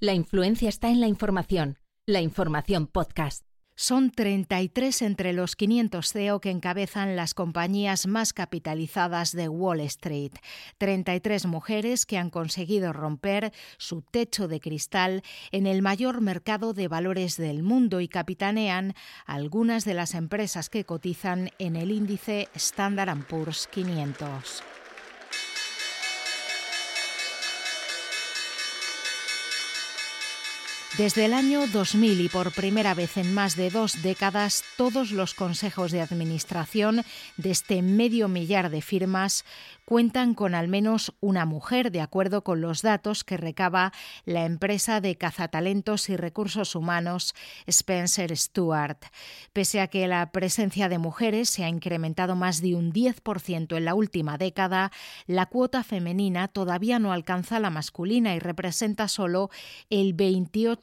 La influencia está en la información. La información podcast. Son 33 entre los 500 CEO que encabezan las compañías más capitalizadas de Wall Street. 33 mujeres que han conseguido romper su techo de cristal en el mayor mercado de valores del mundo y capitanean algunas de las empresas que cotizan en el índice Standard Poor's 500. Desde el año 2000 y por primera vez en más de dos décadas, todos los consejos de administración de este medio millar de firmas cuentan con al menos una mujer, de acuerdo con los datos que recaba la empresa de cazatalentos y recursos humanos Spencer Stuart. Pese a que la presencia de mujeres se ha incrementado más de un 10% en la última década, la cuota femenina todavía no alcanza la masculina y representa solo el 28%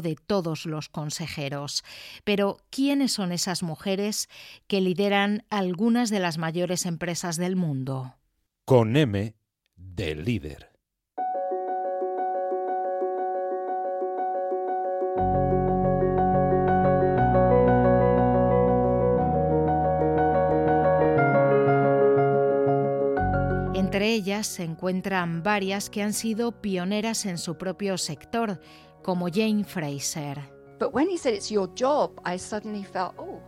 de todos los consejeros. Pero, ¿quiénes son esas mujeres que lideran algunas de las mayores empresas del mundo? con M de líder. Entre ellas se encuentran varias que han sido pioneras en su propio sector, como Jane Fraser. But when he said it's your job, I suddenly felt, oh,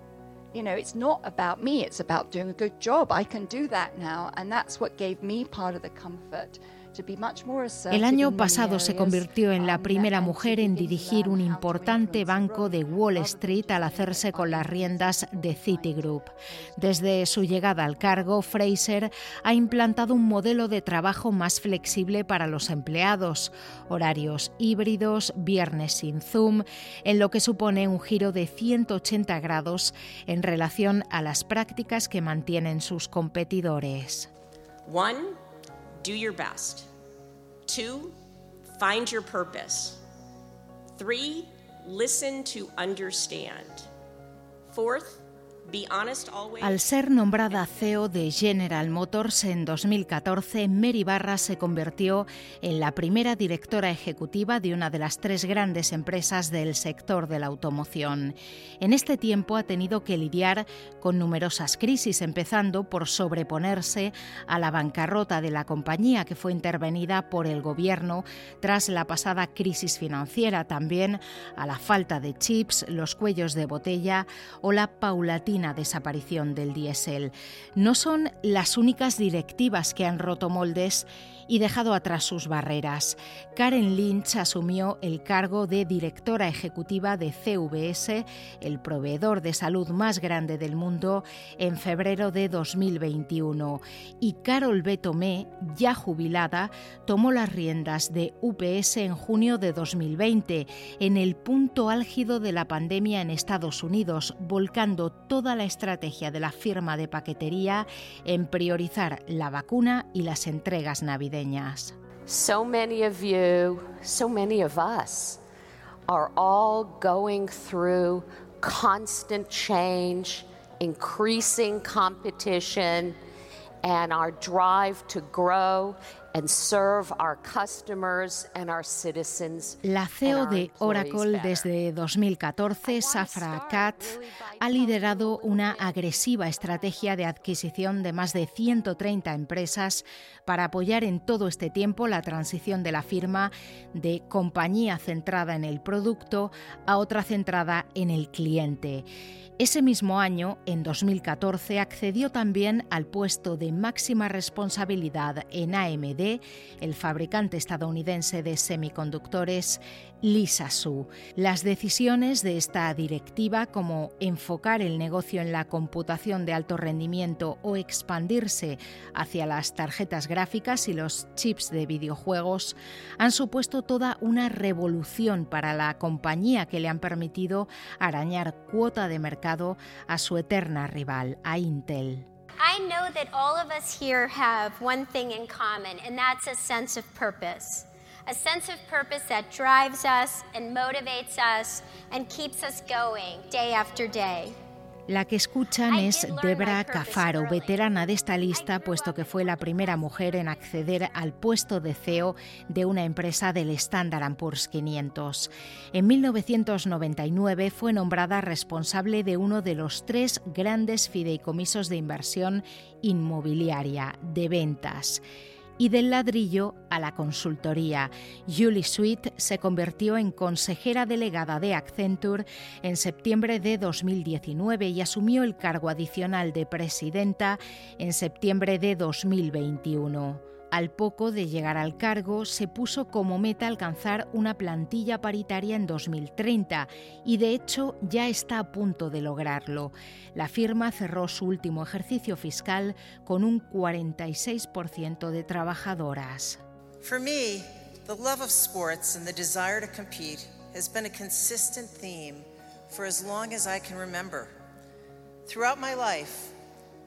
you know, it's not about me, it's about doing a good job. I can do that now. And that's what gave me part of the comfort. El año pasado se convirtió en la primera mujer en dirigir un importante banco de Wall Street al hacerse con las riendas de Citigroup. Desde su llegada al cargo, Fraser ha implantado un modelo de trabajo más flexible para los empleados, horarios híbridos, viernes sin Zoom, en lo que supone un giro de 180 grados en relación a las prácticas que mantienen sus competidores. One, do your best. Two, find your purpose. Three, listen to understand. Fourth, Al ser nombrada CEO de General Motors en 2014, Mary Barra se convirtió en la primera directora ejecutiva de una de las tres grandes empresas del sector de la automoción. En este tiempo ha tenido que lidiar con numerosas crisis, empezando por sobreponerse a la bancarrota de la compañía que fue intervenida por el gobierno tras la pasada crisis financiera, también a la falta de chips, los cuellos de botella o la paulatina desaparición del diésel. No son las únicas directivas que han roto moldes y dejado atrás sus barreras. Karen Lynch asumió el cargo de directora ejecutiva de CVS, el proveedor de salud más grande del mundo, en febrero de 2021. Y Carol Betomé, ya jubilada, tomó las riendas de UPS en junio de 2020, en el punto álgido de la pandemia en Estados Unidos, volcando toda la estrategia de la firma de paquetería en priorizar la vacuna y las entregas navideñas. So many of you, so many of us are all going through constant change, increasing competition, and our drive to grow la CEO de Oracle desde 2014, Safra Katz, ha liderado una agresiva estrategia de adquisición de más de 130 empresas para apoyar en todo este tiempo la transición de la firma de compañía centrada en el producto a otra centrada en el cliente. Ese mismo año, en 2014, accedió también al puesto de máxima responsabilidad en AMD El fabricante estadounidense de semiconductores Lisasu. Las decisiones de esta directiva, como enfocar el negocio en la computación de alto rendimiento o expandirse hacia las tarjetas gráficas y los chips de videojuegos, han supuesto toda una revolución para la compañía que le han permitido arañar cuota de mercado a su eterna rival, a Intel. I know that all of us here have one thing in common, and that's a sense of purpose. A sense of purpose that drives us and motivates us and keeps us going day after day. La que escuchan es Debra Cafaro, veterana de esta lista, puesto que fue la primera mujer en acceder al puesto de CEO de una empresa del Standard Poor's 500. En 1999 fue nombrada responsable de uno de los tres grandes fideicomisos de inversión inmobiliaria de ventas y del ladrillo a la consultoría. Julie Sweet se convirtió en consejera delegada de Accenture en septiembre de 2019 y asumió el cargo adicional de presidenta en septiembre de 2021. Al poco de llegar al cargo, se puso como meta alcanzar una plantilla paritaria en 2030 y de hecho ya está a punto de lograrlo. La firma cerró su último ejercicio fiscal con un 46% de trabajadoras. For me, the love of sports and the desire to compete has been a consistent theme for as long as I can remember. Throughout my life,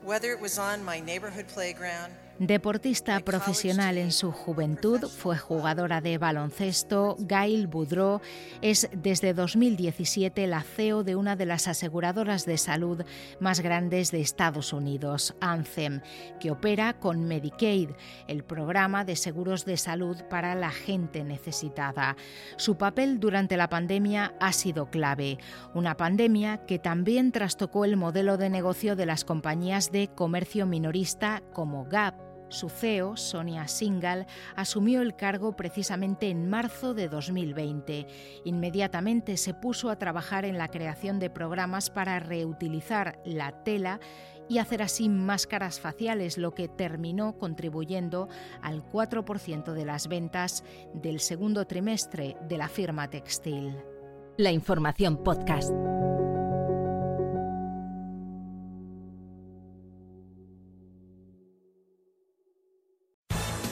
whether it was on my neighborhood playground, Deportista profesional en su juventud, fue jugadora de baloncesto. Gail Boudreau es desde 2017 la CEO de una de las aseguradoras de salud más grandes de Estados Unidos, Anthem, que opera con Medicaid, el programa de seguros de salud para la gente necesitada. Su papel durante la pandemia ha sido clave, una pandemia que también trastocó el modelo de negocio de las compañías de comercio minorista como Gap su CEO, Sonia Singal, asumió el cargo precisamente en marzo de 2020. Inmediatamente se puso a trabajar en la creación de programas para reutilizar la tela y hacer así máscaras faciales, lo que terminó contribuyendo al 4% de las ventas del segundo trimestre de la firma textil. La información podcast.